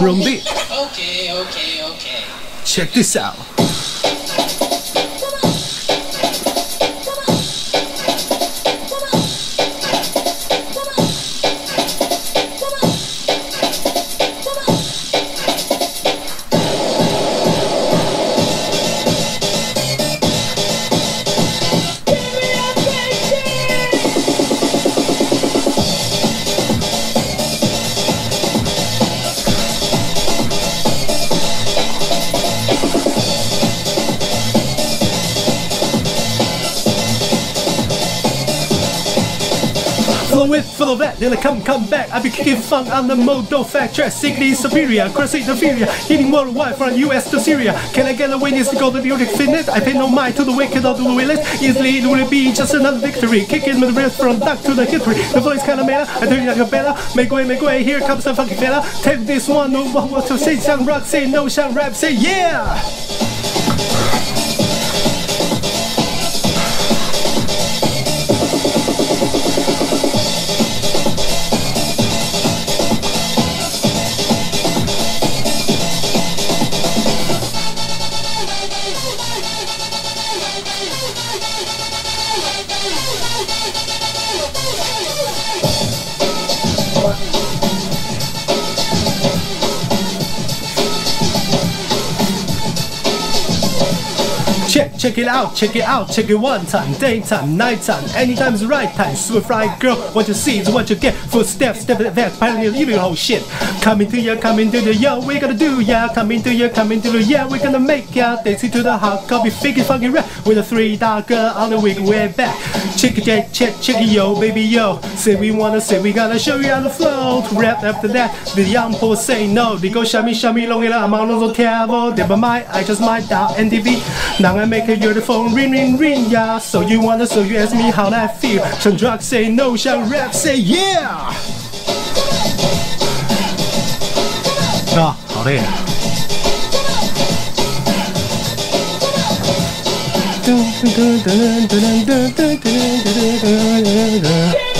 Wrong B. Okay, okay, okay. Check this out. Flow it, flow that, then I come, come back. I be kicking funk on the modo fact track, sickly superior, crossing inferior, hitting worldwide from US to Syria. Can I get a witness to go to the Olympic fitness? I pay no mind to the wicked or the willis. Easily it will be just another victory. Kicking with the wrist from duck to the history. The voice kinda meta, I turn you like a bella. Make way, make way, here comes the funky fella. Take this one, no one what to say, some rock, say no, some rap, say yeah! Check, it out, check it out, check it one time, daytime, nighttime, anytime is the right time. Super fly girl, what you see is what you get. Footsteps, step advance, pioneer, leaving whole shit. Coming to ya, coming to the yo, we gonna do ya. Coming to ya, coming to the yeah, we gonna make ya. Dancing to the hot copy, figure fucking rap with a three dog girl on the wig way back. Check it, check, check, check it, yo, baby yo. Say we wanna say we gonna show you how to flow. To rap after that, the young boy say no. They go shami shami long I'm on the table. Never mind, I just might down NTV. Now I make a your phone ring ring ring yeah. So you wanna so you ask me how that feel. Some drugs say no, some rap say yeah. 啊，好累啊！噔噔噔噔噔噔噔噔噔噔噔。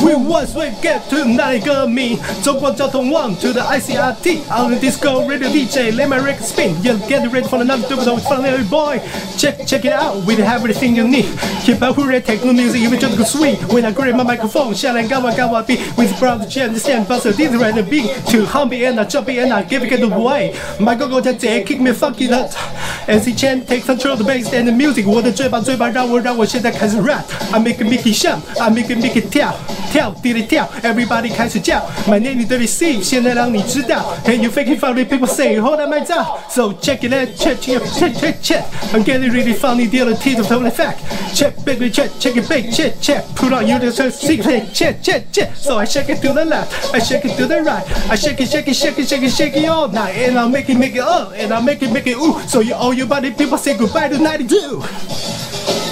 We once we get to 那里革命，中国交通网 to the ICRT on the disco radio DJ let my record spin yeah get ready for another double with fun little boy check check it out we have everything you need hip hop hooray techno music even just go swing when I grab my microphone 下来干嘛干嘛 beat with brown jam the stand bust this right the beat to humpy and a jumpy and I give it away my go go 在这 kick me fuck it up MC Chen take control the bass and the music 我的嘴巴嘴巴让我让我现在开始 rap I make it make it shout I make it make it 跳跳 地里跳 everybody 开始叫 my name is Dirty C 现在让你知道 Can you fake it funny people say hold on my jaw so check it out check check check check check I'm getting really funny deal the teeth of totally fact check baby check check it big check check put on you the secret check check check so I shake it to the left I shake it to the right I shake it shake it shake it shake it shake it all night and I'll make it make it up and I'll make it make it ooh so you all your body people say goodbye to 92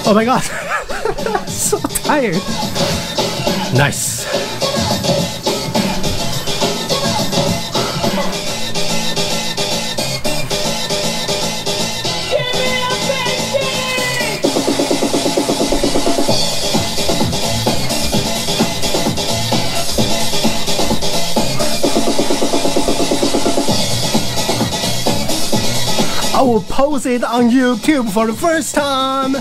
oh my god so tired nice I will post it on YouTube for the first time.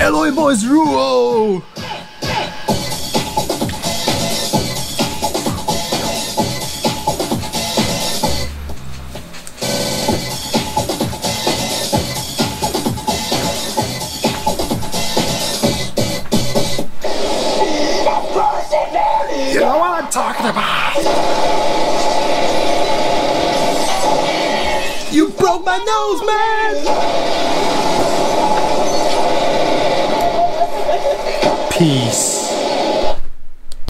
LA Boyz rule! Talking about. You broke my nose, man. Peace.